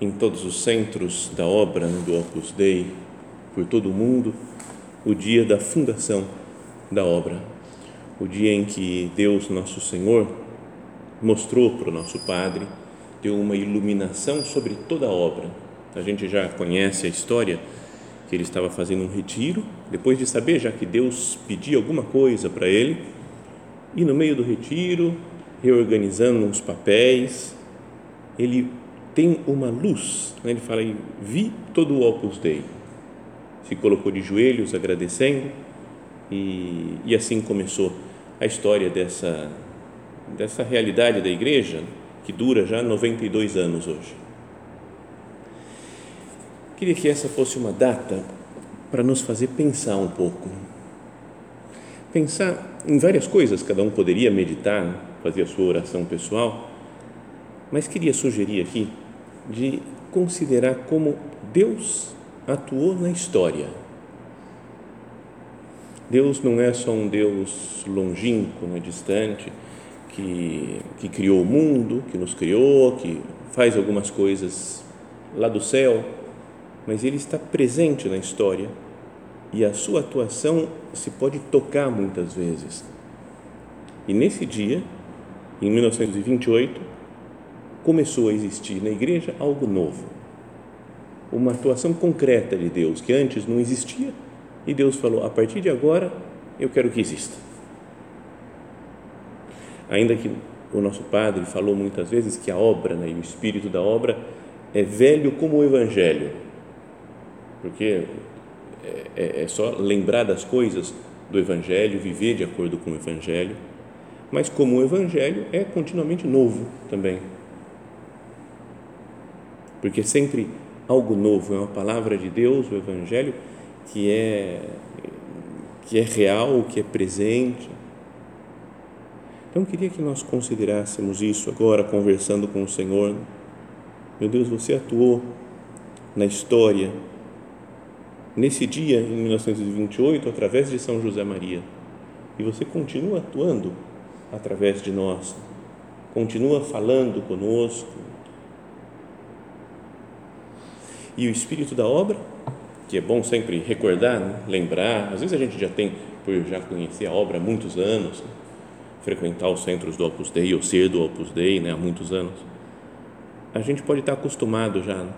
em todos os centros da obra né, do Opus Dei, por todo o mundo, o dia da fundação da obra, o dia em que Deus, nosso Senhor, mostrou para o nosso Padre, deu uma iluminação sobre toda a obra. A gente já conhece a história que ele estava fazendo um retiro, depois de saber já que Deus pedia alguma coisa para ele, e no meio do retiro, reorganizando os papéis, ele tem uma luz. Né? Ele fala, vi todo o Opus Dei. Se colocou de joelhos agradecendo e, e assim começou a história dessa, dessa realidade da igreja que dura já 92 anos hoje. Queria que essa fosse uma data para nos fazer pensar um pouco. Pensar em várias coisas, cada um poderia meditar, fazer a sua oração pessoal, mas queria sugerir aqui de considerar como Deus atuou na história. Deus não é só um Deus longínquo, né, distante, que, que criou o mundo, que nos criou, que faz algumas coisas lá do céu, mas Ele está presente na história e a sua atuação se pode tocar muitas vezes. E nesse dia, em 1928, começou a existir na igreja algo novo. Uma atuação concreta de Deus que antes não existia e Deus falou: a partir de agora eu quero que exista. Ainda que o nosso padre falou muitas vezes que a obra né, e o espírito da obra é velho como o evangelho, porque é, é, é só lembrar das coisas do evangelho, viver de acordo com o evangelho, mas como o evangelho é continuamente novo também porque sempre algo novo, é uma palavra de Deus, o Evangelho, que é, que é real, que é presente. Então, queria que nós considerássemos isso agora, conversando com o Senhor. Meu Deus, você atuou na história, nesse dia, em 1928, através de São José Maria, e você continua atuando através de nós, continua falando conosco, e o espírito da obra, que é bom sempre recordar, né? lembrar. Às vezes a gente já tem, por já conhecer a obra há muitos anos, né? frequentar os centros do Opus Dei ou ser do Opus Dei né? há muitos anos, a gente pode estar acostumado já né?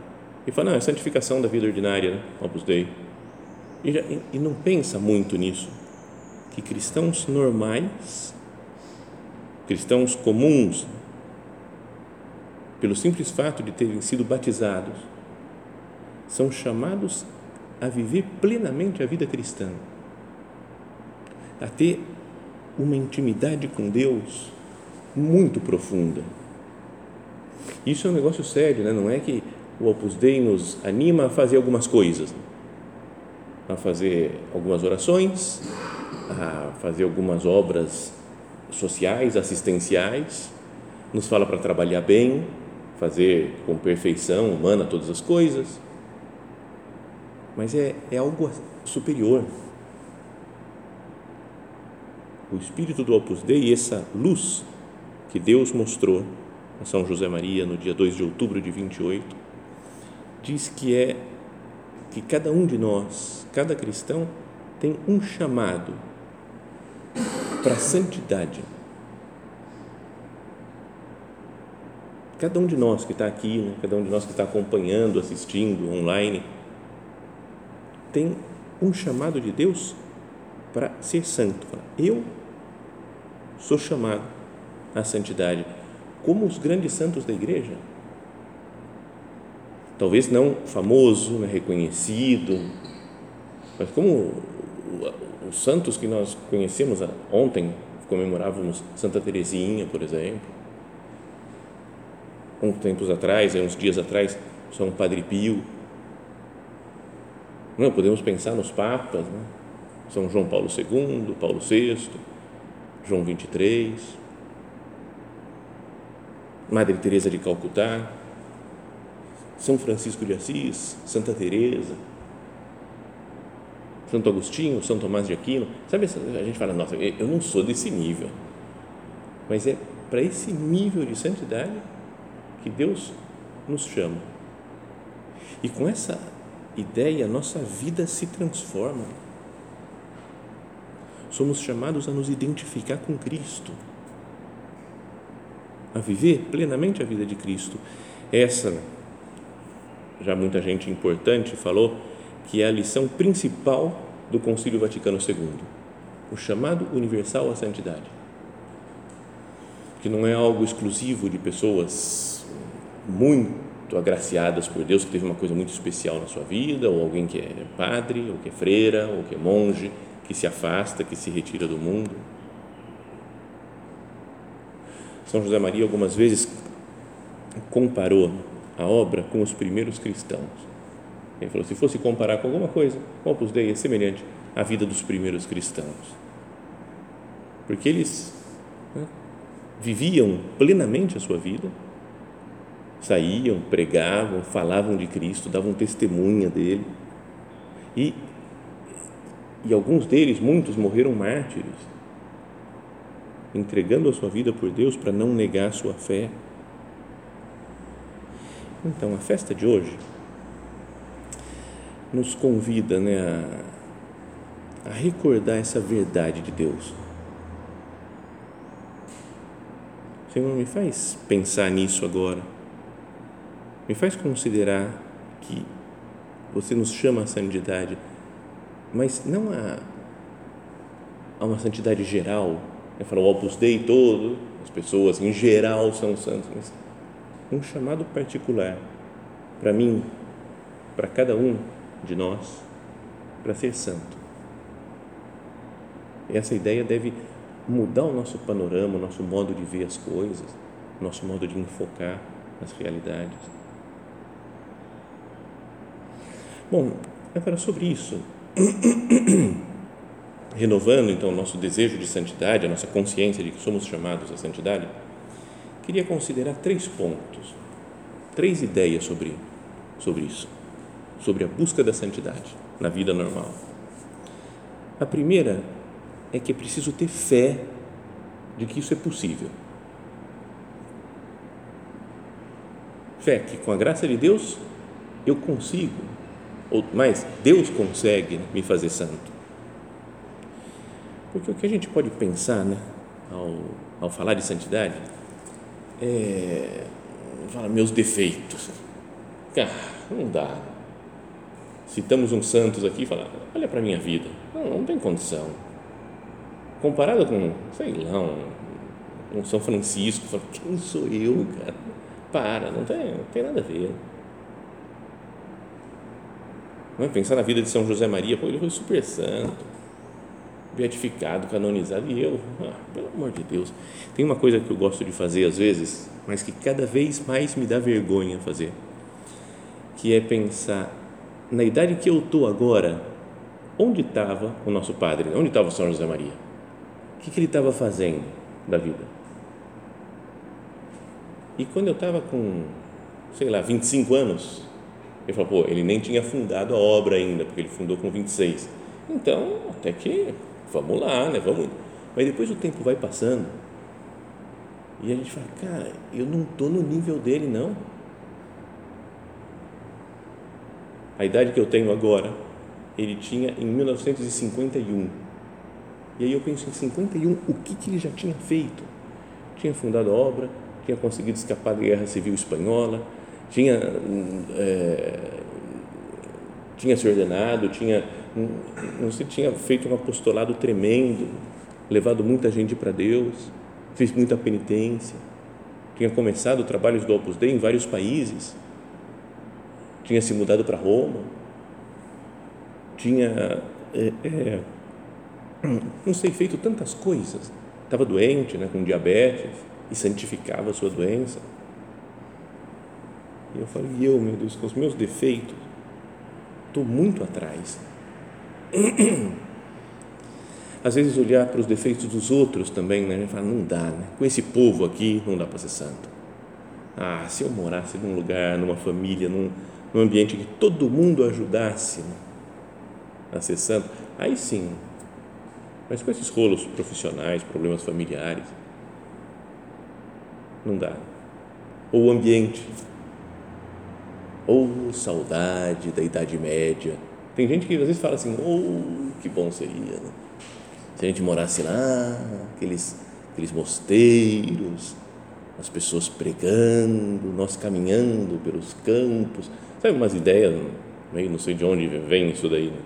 e falar, não, é santificação da vida ordinária, né? Opus Dei. E, já, e não pensa muito nisso, que cristãos normais, cristãos comuns, pelo simples fato de terem sido batizados, são chamados a viver plenamente a vida cristã, a ter uma intimidade com Deus muito profunda. Isso é um negócio sério, né? não é que o Opus Dei nos anima a fazer algumas coisas, a fazer algumas orações, a fazer algumas obras sociais, assistenciais, nos fala para trabalhar bem, fazer com perfeição humana todas as coisas mas é, é algo superior. O espírito do Opus Dei e essa luz que Deus mostrou a São José Maria no dia 2 de outubro de 28, diz que é que cada um de nós, cada cristão, tem um chamado para a santidade. cada um de nós que está aqui, né? cada um de nós que está acompanhando, assistindo online, tem um chamado de Deus para ser santo. Eu sou chamado à santidade, como os grandes santos da igreja. Talvez não famoso, né, reconhecido, mas como os santos que nós conhecemos ontem, comemorávamos Santa Teresinha, por exemplo. Uns tempos atrás, uns dias atrás, São Padre Pio. Não, podemos pensar nos papas, né? São João Paulo II, Paulo VI, João 23, Madre Teresa de Calcutá, São Francisco de Assis, Santa Teresa, Santo Agostinho, São Tomás de Aquino. Sabe, a gente fala, nossa, eu não sou desse nível. Mas é para esse nível de santidade que Deus nos chama. E com essa ideia, nossa vida se transforma. Somos chamados a nos identificar com Cristo, a viver plenamente a vida de Cristo. Essa, já muita gente importante falou, que é a lição principal do Concílio Vaticano II, o chamado universal à santidade, que não é algo exclusivo de pessoas muito agraciadas por Deus, que teve uma coisa muito especial na sua vida, ou alguém que é padre, ou que é freira, ou que é monge, que se afasta, que se retira do mundo. São José Maria algumas vezes comparou a obra com os primeiros cristãos. Ele falou: se fosse comparar com alguma coisa, o Opus Dei é semelhante à vida dos primeiros cristãos, porque eles né, viviam plenamente a sua vida, saíam, pregavam, falavam de Cristo, davam testemunha dele e e alguns deles, muitos, morreram mártires, entregando a sua vida por Deus para não negar a sua fé. Então, a festa de hoje nos convida né, a, a recordar essa verdade de Deus. Senhor, me faz pensar nisso agora. Me faz considerar que você nos chama à santidade mas não a, a uma santidade geral. Eu falo, o Opus Dei todo, as pessoas em geral são santos, mas um chamado particular para mim, para cada um de nós, para ser santo. Essa ideia deve mudar o nosso panorama, o nosso modo de ver as coisas, o nosso modo de enfocar as realidades. Bom, agora sobre isso, renovando então o nosso desejo de santidade, a nossa consciência de que somos chamados à santidade, queria considerar três pontos, três ideias sobre, sobre isso, sobre a busca da santidade na vida normal. A primeira é que é preciso ter fé de que isso é possível. Fé que com a graça de Deus eu consigo ou mais, Deus consegue me fazer santo. Porque o que a gente pode pensar, né, ao, ao falar de santidade, é fala meus defeitos. Cara, não dá. Citamos uns santos aqui e fala, olha para minha vida, não, não tem condição. Comparado com, sei lá, um, um São Francisco, fala, quem sou eu, cara? Para, não tem, não tem nada a ver. Não é? Pensar na vida de São José Maria, pô, ele foi super santo, beatificado, canonizado, e eu, ah, pelo amor de Deus. Tem uma coisa que eu gosto de fazer às vezes, mas que cada vez mais me dá vergonha fazer, que é pensar na idade que eu estou agora, onde estava o nosso padre? Onde estava São José Maria? O que, que ele estava fazendo da vida? E quando eu estava com, sei lá, 25 anos, ele falou, pô, ele nem tinha fundado a obra ainda, porque ele fundou com 26. Então, até que, vamos lá, né? Vamos. Mas depois o tempo vai passando e a gente fala, cara, eu não estou no nível dele, não. A idade que eu tenho agora, ele tinha em 1951. E aí eu penso em 51, o que, que ele já tinha feito? Tinha fundado a obra, tinha conseguido escapar da Guerra Civil Espanhola, tinha, é, tinha se ordenado, tinha, não sei, tinha feito um apostolado tremendo, levado muita gente para Deus, fez muita penitência, tinha começado trabalhos do Opus Dei em vários países, tinha se mudado para Roma, tinha, é, é, não sei, feito tantas coisas, estava doente, né, com diabetes, e santificava a sua doença. E eu falei, eu, meu Deus, com os meus defeitos, estou muito atrás. Às vezes olhar para os defeitos dos outros também, né? A gente fala, não dá, né? Com esse povo aqui não dá para ser santo. Ah, se eu morasse num lugar, numa família, num, num ambiente que todo mundo ajudasse né? a ser santo, aí sim. Mas com esses rolos profissionais, problemas familiares, não dá. Ou o ambiente, ou saudade da Idade Média. Tem gente que às vezes fala assim, oh, que bom seria, né? se a gente morasse lá, aqueles, aqueles mosteiros, as pessoas pregando, nós caminhando pelos campos, sabe umas ideias, meio não sei de onde vem isso daí, né?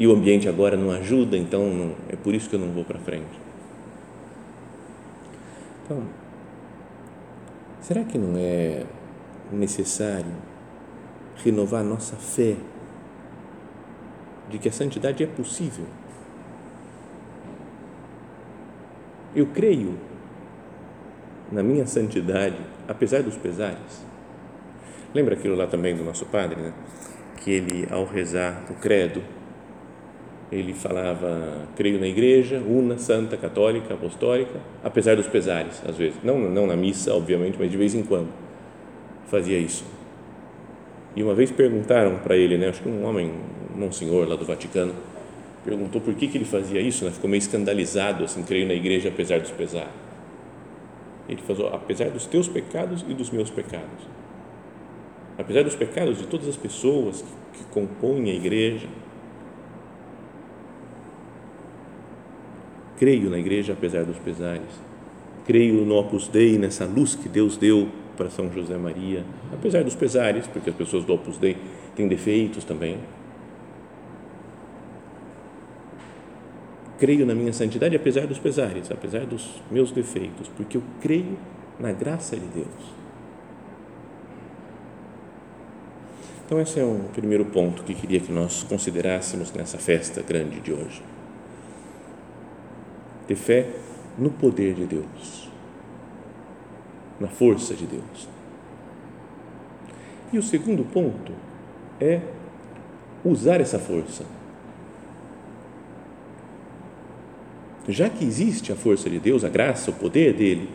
E o ambiente agora não ajuda, então não, é por isso que eu não vou para frente. Então, será que não é necessário renovar nossa fé de que a santidade é possível? Eu creio na minha santidade, apesar dos pesares. Lembra aquilo lá também do nosso padre, né? Que ele, ao rezar o credo, ele falava, creio na igreja, una, santa, católica, apostólica, apesar dos pesares, às vezes. Não, não na missa, obviamente, mas de vez em quando fazia isso. E uma vez perguntaram para ele, né, acho que um homem, um senhor lá do Vaticano, perguntou por que, que ele fazia isso, né? ficou meio escandalizado, assim, creio na igreja apesar dos pesares. Ele falou, apesar dos teus pecados e dos meus pecados. Apesar dos pecados de todas as pessoas que, que compõem a igreja, creio na igreja apesar dos pesares, creio no Opus Dei, nessa luz que Deus deu para São José Maria, apesar dos pesares, porque as pessoas do Opus Dei têm defeitos também. Creio na minha santidade apesar dos pesares, apesar dos meus defeitos, porque eu creio na graça de Deus. Então, esse é um primeiro ponto que queria que nós considerássemos nessa festa grande de hoje ter fé no poder de Deus, na força de Deus. E o segundo ponto é usar essa força. Já que existe a força de Deus, a graça, o poder dele,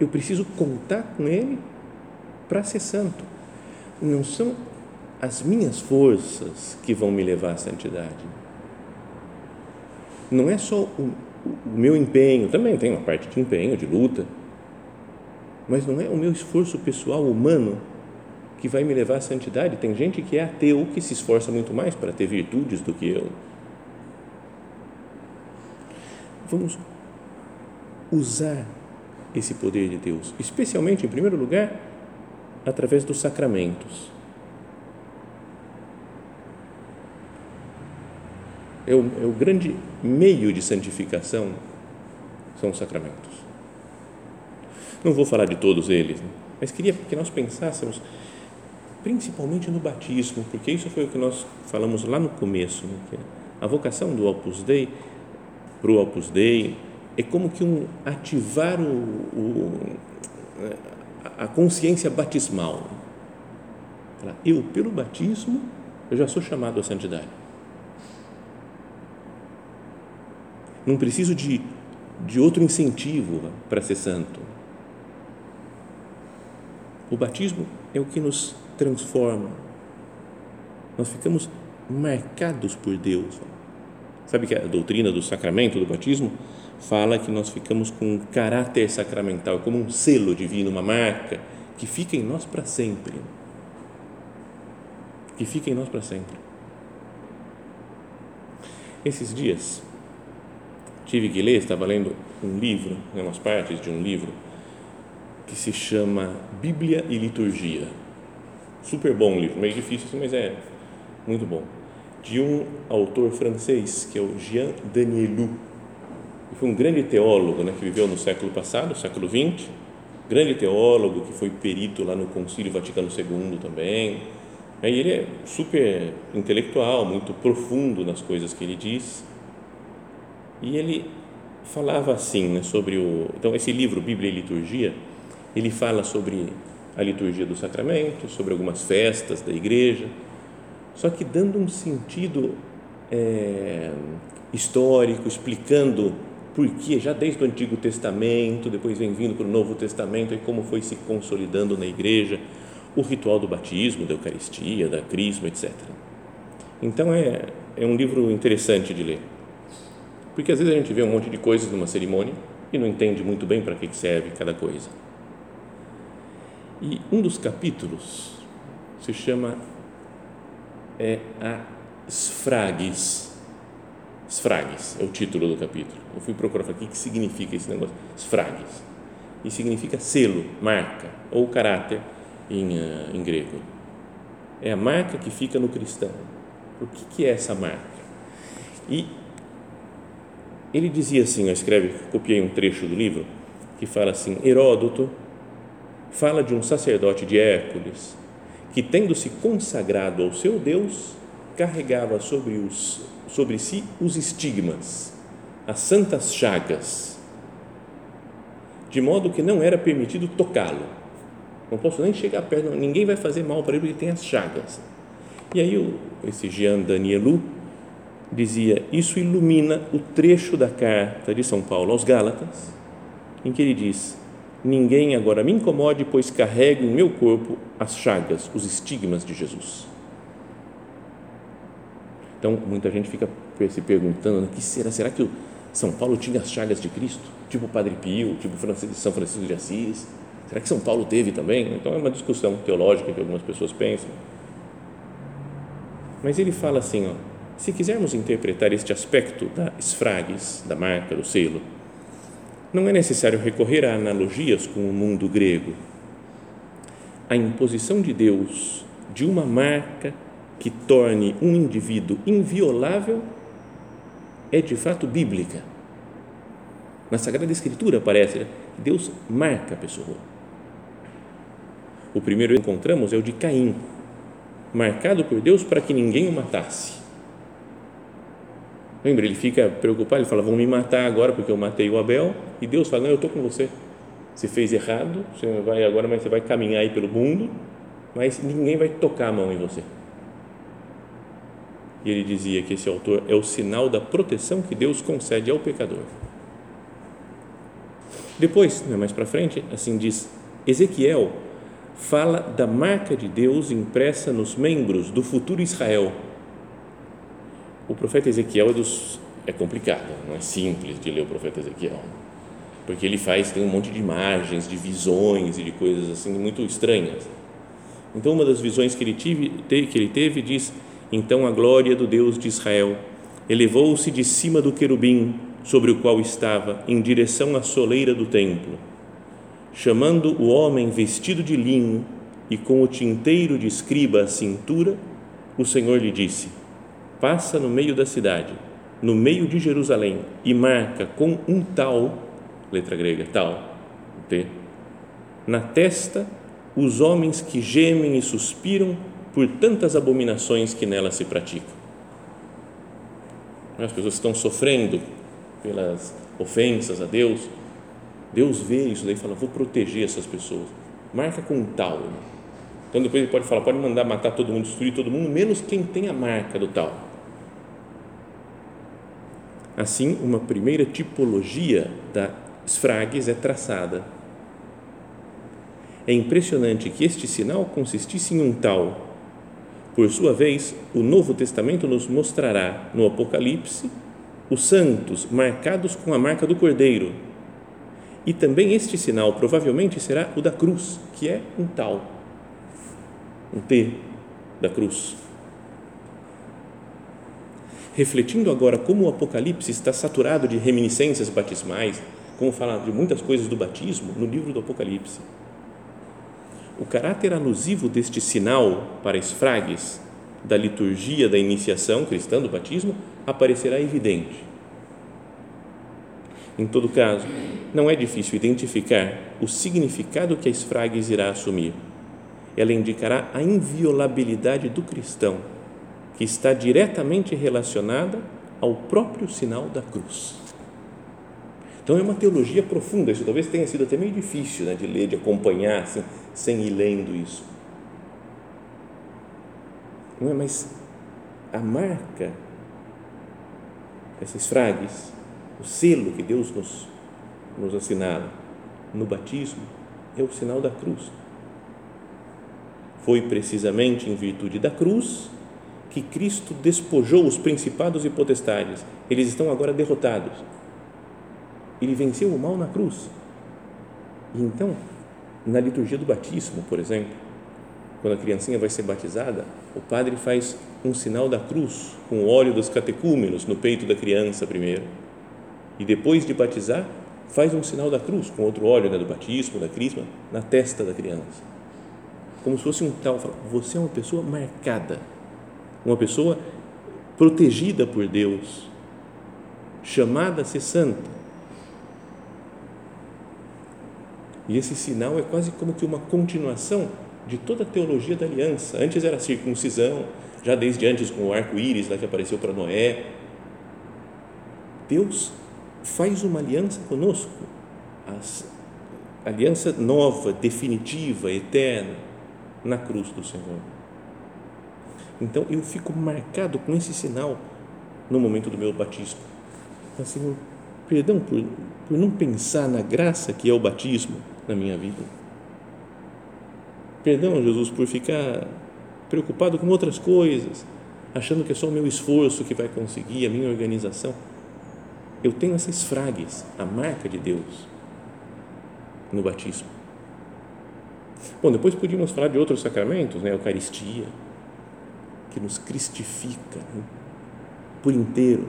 eu preciso contar com ele para ser santo. Não são as minhas forças que vão me levar à santidade não é só o, o meu empenho, também tem uma parte de empenho, de luta, mas não é o meu esforço pessoal humano que vai me levar à santidade. Tem gente que é ateu que se esforça muito mais para ter virtudes do que eu. Vamos usar esse poder de Deus, especialmente, em primeiro lugar, através dos sacramentos. é o, é o grande meio de santificação são os sacramentos. Não vou falar de todos eles, né? mas queria que nós pensássemos principalmente no batismo, porque isso foi o que nós falamos lá no começo, né? a vocação do Opus Dei para o Opus Dei é como que um ativar o, o a consciência batismal. Eu, pelo batismo, eu já sou chamado à santidade. Não preciso de, de outro incentivo para ser santo. O batismo é o que nos transforma. Nós ficamos marcados por Deus. Sabe que a doutrina do sacramento do batismo fala que nós ficamos com um caráter sacramental, como um selo divino, uma marca que fica em nós para sempre. Que fica em nós para sempre. Esses dias tive que ler, estava lendo um livro, né, umas partes de um livro que se chama Bíblia e Liturgia. Super bom livro, meio difícil assim, mas é muito bom. De um autor francês que é o Jean Danielou. Foi um grande teólogo, né, que viveu no século passado, século XX, grande teólogo que foi perito lá no Concílio Vaticano II também. Aí ele é super intelectual, muito profundo nas coisas que ele diz. E ele falava assim, né, sobre o. Então, esse livro, Bíblia e Liturgia, ele fala sobre a liturgia do sacramento, sobre algumas festas da igreja, só que dando um sentido é, histórico, explicando por que, já desde o Antigo Testamento, depois vem vindo para o Novo Testamento, e como foi se consolidando na igreja o ritual do batismo, da Eucaristia, da Crisma, etc. Então é, é um livro interessante de ler, porque às vezes a gente vê um monte de coisas numa cerimônia e não entende muito bem para que serve cada coisa. E um dos capítulos se chama é, a Sfragues. Sfragues é o título do capítulo. Eu fui procurar o que, significa esse negócio. Sfragues. E significa selo, marca ou caráter em, uh, em grego. É a marca que fica no cristão. O que, que é essa marca? E ele dizia assim, escreve, copiei um trecho do livro, que fala assim, Heródoto fala de um sacerdote de Hércules que, tendo se consagrado ao seu Deus, carregava sobre, os, sobre si os estigmas, as santas chagas, de modo que não era permitido tocá-lo. Não posso nem chegar perto, ninguém vai fazer mal para ele porque tem as chagas. E aí esse Jean Danielou dizia: Isso ilumina o trecho da carta de São Paulo aos Gálatas, em que ele diz: Ninguém agora me incomode, pois carrego em meu corpo as chagas, os estigmas de Jesus. Então, muita gente fica se perguntando: que será? Será que o São Paulo tinha as chagas de Cristo? Tipo Padre Pio, tipo São Francisco de Assis? Será que São Paulo teve também? Então, é uma discussão teológica que algumas pessoas pensam. Mas ele fala assim: ó, se quisermos interpretar este aspecto da esfragues, da marca, do selo, não é necessário recorrer a analogias com o mundo grego. A imposição de Deus de uma marca que torne um indivíduo inviolável é de fato bíblica. Na Sagrada Escritura aparece que Deus marca a pessoa. O primeiro que encontramos é o de Caim, marcado por Deus para que ninguém o matasse. Lembra, ele fica preocupado, ele fala: vão me matar agora porque eu matei o Abel. E Deus fala: não, eu estou com você. Você fez errado, você vai agora, mas você vai caminhar aí pelo mundo, mas ninguém vai tocar a mão em você. E ele dizia que esse autor é o sinal da proteção que Deus concede ao pecador. Depois, né, mais para frente, assim diz: Ezequiel fala da marca de Deus impressa nos membros do futuro Israel o profeta Ezequiel é, dos, é complicado, não é simples de ler o profeta Ezequiel, porque ele faz, tem um monte de imagens, de visões e de coisas assim muito estranhas. Então, uma das visões que ele, tive, que ele teve diz: Então a glória do Deus de Israel elevou-se de cima do querubim sobre o qual estava, em direção à soleira do templo. Chamando o homem vestido de linho e com o tinteiro de escriba à cintura, o Senhor lhe disse: passa no meio da cidade, no meio de Jerusalém, e marca com um tal, letra grega, tal, T, na testa os homens que gemem e suspiram por tantas abominações que nela se praticam. As pessoas estão sofrendo pelas ofensas a Deus. Deus vê isso daí e fala: vou proteger essas pessoas. Marca com um tal. Então depois ele pode falar: pode mandar matar todo mundo, destruir todo mundo, menos quem tem a marca do tal. Assim, uma primeira tipologia da esfragues é traçada. É impressionante que este sinal consistisse em um tal. Por sua vez, o Novo Testamento nos mostrará no Apocalipse os santos marcados com a marca do Cordeiro. E também este sinal provavelmente será o da cruz, que é um tal, um T da cruz. Refletindo agora como o Apocalipse está saturado de reminiscências batismais, como fala de muitas coisas do batismo no livro do Apocalipse. O caráter alusivo deste sinal para esfragues da liturgia da iniciação cristã do batismo aparecerá evidente. Em todo caso, não é difícil identificar o significado que a esfragues irá assumir. Ela indicará a inviolabilidade do cristão, que está diretamente relacionada ao próprio sinal da cruz. Então é uma teologia profunda, isso talvez tenha sido até meio difícil né, de ler, de acompanhar assim, sem ir lendo isso. Não é? Mas a marca, essas frases, o selo que Deus nos, nos assinala no batismo, é o sinal da cruz. Foi precisamente em virtude da cruz que Cristo despojou os principados e potestades. Eles estão agora derrotados. Ele venceu o mal na cruz. E então, na liturgia do batismo, por exemplo, quando a criancinha vai ser batizada, o padre faz um sinal da cruz com o óleo dos catecúmenos no peito da criança primeiro. E depois de batizar, faz um sinal da cruz com outro óleo né, do batismo, da crisma, na testa da criança. Como se fosse um tal, você é uma pessoa marcada, uma pessoa protegida por Deus, chamada a ser santa E esse sinal é quase como que uma continuação de toda a teologia da aliança. Antes era a circuncisão, já desde antes com o arco-íris lá que apareceu para Noé. Deus faz uma aliança conosco, aliança nova, definitiva, eterna, na cruz do Senhor. Então eu fico marcado com esse sinal no momento do meu batismo. Senhor, perdão por, por não pensar na graça que é o batismo na minha vida. Perdão, Jesus, por ficar preocupado com outras coisas, achando que é só o meu esforço que vai conseguir, a minha organização. Eu tenho essas fragues, a marca de Deus no batismo. Bom, depois podíamos falar de outros sacramentos, né? Eucaristia, que nos cristifica né? por inteiro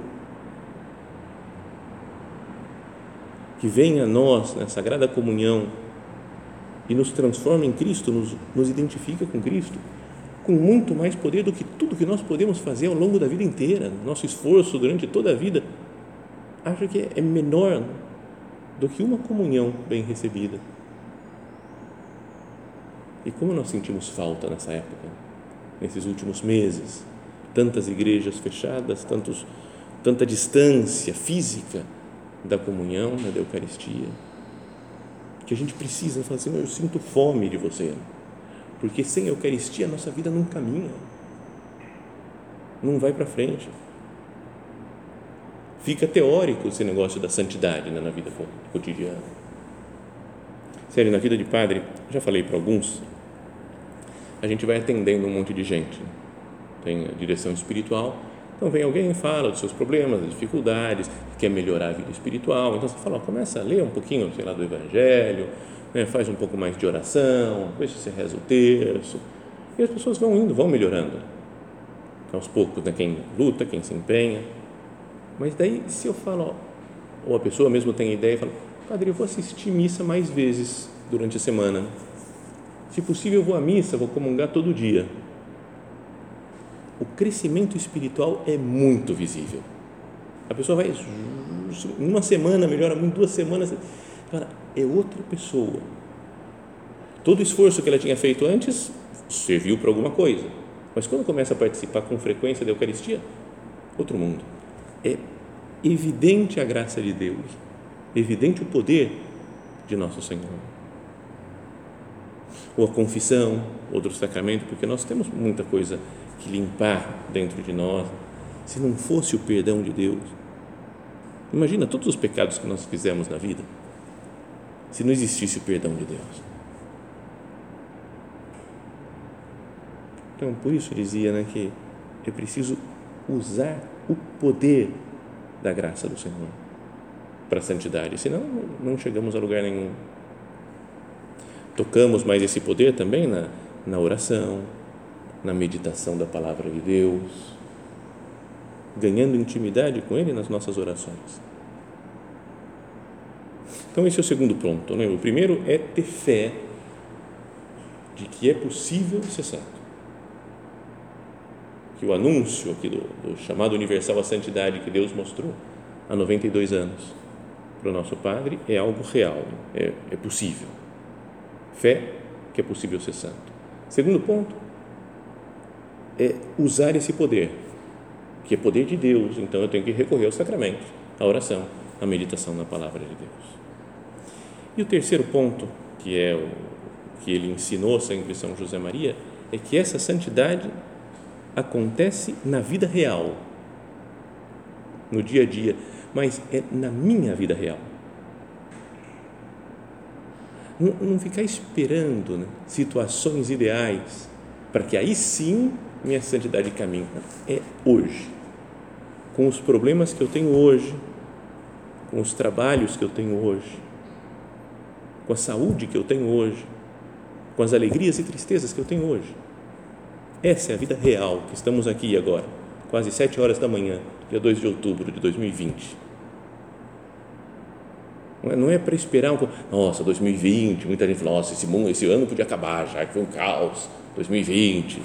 que venha a nós na Sagrada Comunhão e nos transforma em Cristo, nos, nos identifica com Cristo, com muito mais poder do que tudo que nós podemos fazer ao longo da vida inteira, nosso esforço durante toda a vida, acho que é menor do que uma comunhão bem recebida. E como nós sentimos falta nessa época, nesses últimos meses, tantas igrejas fechadas, tantos, tanta distância física da comunhão, da Eucaristia, que a gente precisa falar assim, eu sinto fome de você, porque sem Eucaristia a nossa vida não caminha, não vai para frente. Fica teórico esse negócio da santidade né, na vida cotidiana. Sério, na vida de padre, já falei para alguns, a gente vai atendendo um monte de gente. Tem a direção espiritual, então vem alguém e fala dos seus problemas, das dificuldades, quer melhorar a vida espiritual. Então você fala, ó, começa a ler um pouquinho, sei lá, do Evangelho, né, faz um pouco mais de oração, depois você reza o terço. E as pessoas vão indo, vão melhorando. Aos poucos, né, quem luta, quem se empenha. Mas daí, se eu falo, ó, ou a pessoa mesmo tem ideia e fala, padre, eu vou assistir missa mais vezes durante a semana. Se possível, eu vou à missa, vou comungar todo dia o crescimento espiritual é muito visível. A pessoa vai, uma semana melhora muito, duas semanas, cara, é outra pessoa. Todo o esforço que ela tinha feito antes serviu para alguma coisa, mas quando começa a participar com frequência da Eucaristia, outro mundo. É evidente a graça de Deus, evidente o poder de nosso Senhor. Ou a confissão, outro sacramento, porque nós temos muita coisa que limpar dentro de nós, se não fosse o perdão de Deus. Imagina todos os pecados que nós fizemos na vida, se não existisse o perdão de Deus. Então, por isso dizia né, que é preciso usar o poder da graça do Senhor para a santidade, senão não chegamos a lugar nenhum. Tocamos mais esse poder também na, na oração, na meditação da palavra de Deus, ganhando intimidade com Ele nas nossas orações. Então, esse é o segundo ponto. Né? O primeiro é ter fé de que é possível ser santo. Que o anúncio aqui do, do chamado universal à santidade que Deus mostrou há 92 anos para o nosso Padre é algo real, é, é possível. Fé que é possível ser santo. Segundo ponto é usar esse poder, que é poder de Deus, então eu tenho que recorrer ao sacramento, à oração, à meditação na palavra de Deus. E o terceiro ponto, que é o que ele ensinou sempre São José Maria, é que essa santidade acontece na vida real, no dia a dia, mas é na minha vida real. Não, não ficar esperando né, situações ideais para que aí sim minha santidade caminhe. É hoje, com os problemas que eu tenho hoje, com os trabalhos que eu tenho hoje, com a saúde que eu tenho hoje, com as alegrias e tristezas que eu tenho hoje. Essa é a vida real que estamos aqui agora, quase sete horas da manhã, dia 2 de outubro de 2020. Não é, é para esperar um nossa, 2020, muita gente fala, nossa, esse, mundo, esse ano podia acabar já, que foi um caos, 2020.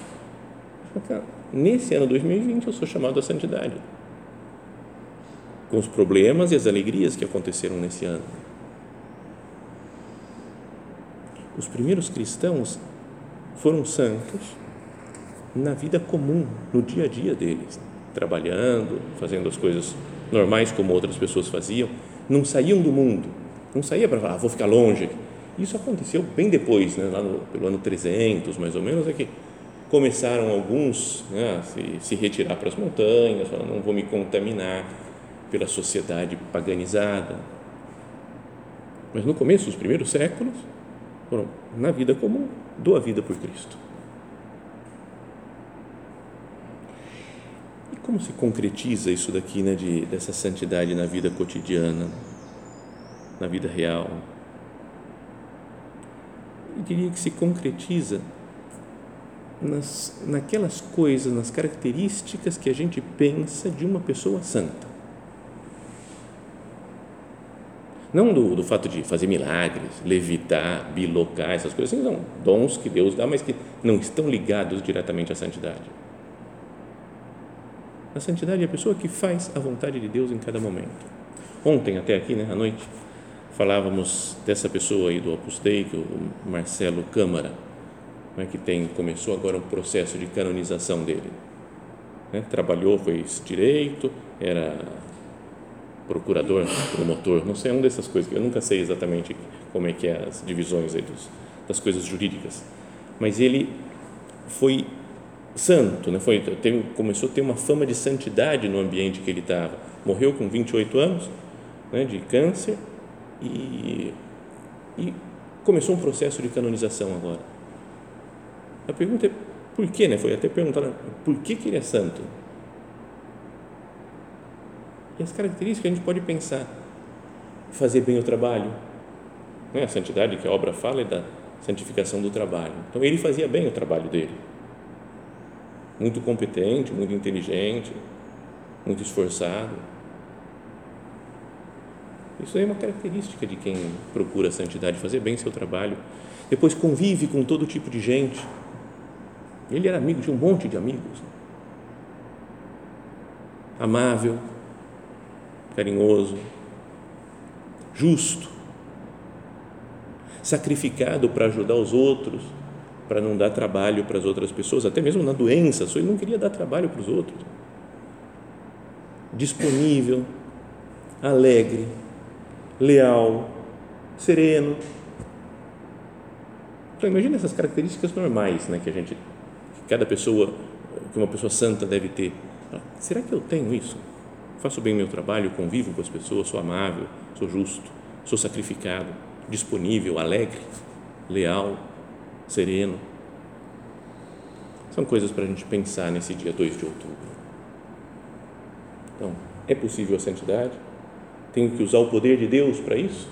Nesse ano 2020 eu sou chamado à santidade, com os problemas e as alegrias que aconteceram nesse ano. Os primeiros cristãos foram santos na vida comum, no dia a dia deles, trabalhando, fazendo as coisas normais como outras pessoas faziam, não saíam do mundo, não saía para falar, ah, vou ficar longe. Isso aconteceu bem depois, né, lá no, pelo ano 300, mais ou menos, é que começaram alguns né, a se, se retirar para as montanhas, falando, não vou me contaminar pela sociedade paganizada. Mas no começo dos primeiros séculos, foram, na vida comum, dou a vida por Cristo. E como se concretiza isso daqui, né, de, dessa santidade na vida cotidiana, na vida real? Eu diria que se concretiza nas, naquelas coisas, nas características que a gente pensa de uma pessoa santa. Não do, do fato de fazer milagres, levitar, bilocar, essas coisas, assim, não. Dons que Deus dá, mas que não estão ligados diretamente à santidade. A santidade é a pessoa que faz a vontade de Deus em cada momento. Ontem, até aqui, né, à noite, falávamos dessa pessoa aí do Opus Dei, que é o Marcelo Câmara, né, que tem, começou agora um processo de canonização dele. Né, trabalhou, fez direito, era procurador, promotor, não sei, é uma dessas coisas, eu nunca sei exatamente como é que é as divisões dos, das coisas jurídicas, mas ele foi santo, né? foi, teve, começou a ter uma fama de santidade no ambiente que ele estava, morreu com 28 anos né, de câncer e, e começou um processo de canonização agora. A pergunta é por quê, né? Foi até perguntar por que, que ele é santo? E as características que a gente pode pensar, fazer bem o trabalho, né? a santidade que a obra fala é da santificação do trabalho. Então ele fazia bem o trabalho dele, muito competente, muito inteligente, muito esforçado. Isso é uma característica de quem procura a santidade, fazer bem seu trabalho. Depois convive com todo tipo de gente. Ele era amigo de um monte de amigos. Amável, carinhoso, justo, sacrificado para ajudar os outros, para não dar trabalho para as outras pessoas, até mesmo na doença, ele não queria dar trabalho para os outros. Disponível, alegre, leal, sereno. Então, imagine essas características normais né, que a gente, que cada pessoa, que uma pessoa santa deve ter. Será que eu tenho isso? faço bem meu trabalho, convivo com as pessoas, sou amável, sou justo, sou sacrificado, disponível, alegre, leal, sereno. São coisas para a gente pensar nesse dia 2 de outubro. Então, é possível a santidade? Tenho que usar o poder de Deus para isso?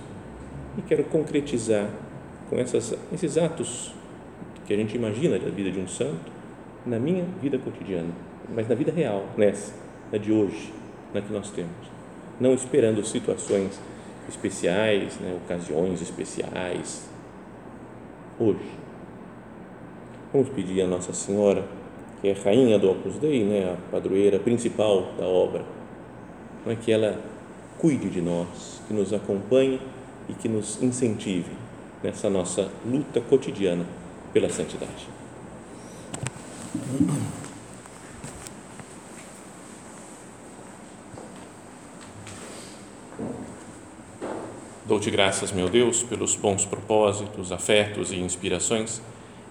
E quero concretizar com essas, esses atos que a gente imagina da vida de um santo na minha vida cotidiana, mas na vida real, nessa na de hoje, na que nós temos, não esperando situações especiais, né, ocasiões especiais. Hoje, vamos pedir a Nossa Senhora, que é rainha do Opus Dei, né, a padroeira principal da obra, não é que ela cuide de nós, que nos acompanhe e que nos incentive nessa nossa luta cotidiana pela santidade. Dou-te graças, meu Deus, pelos bons propósitos, afetos e inspirações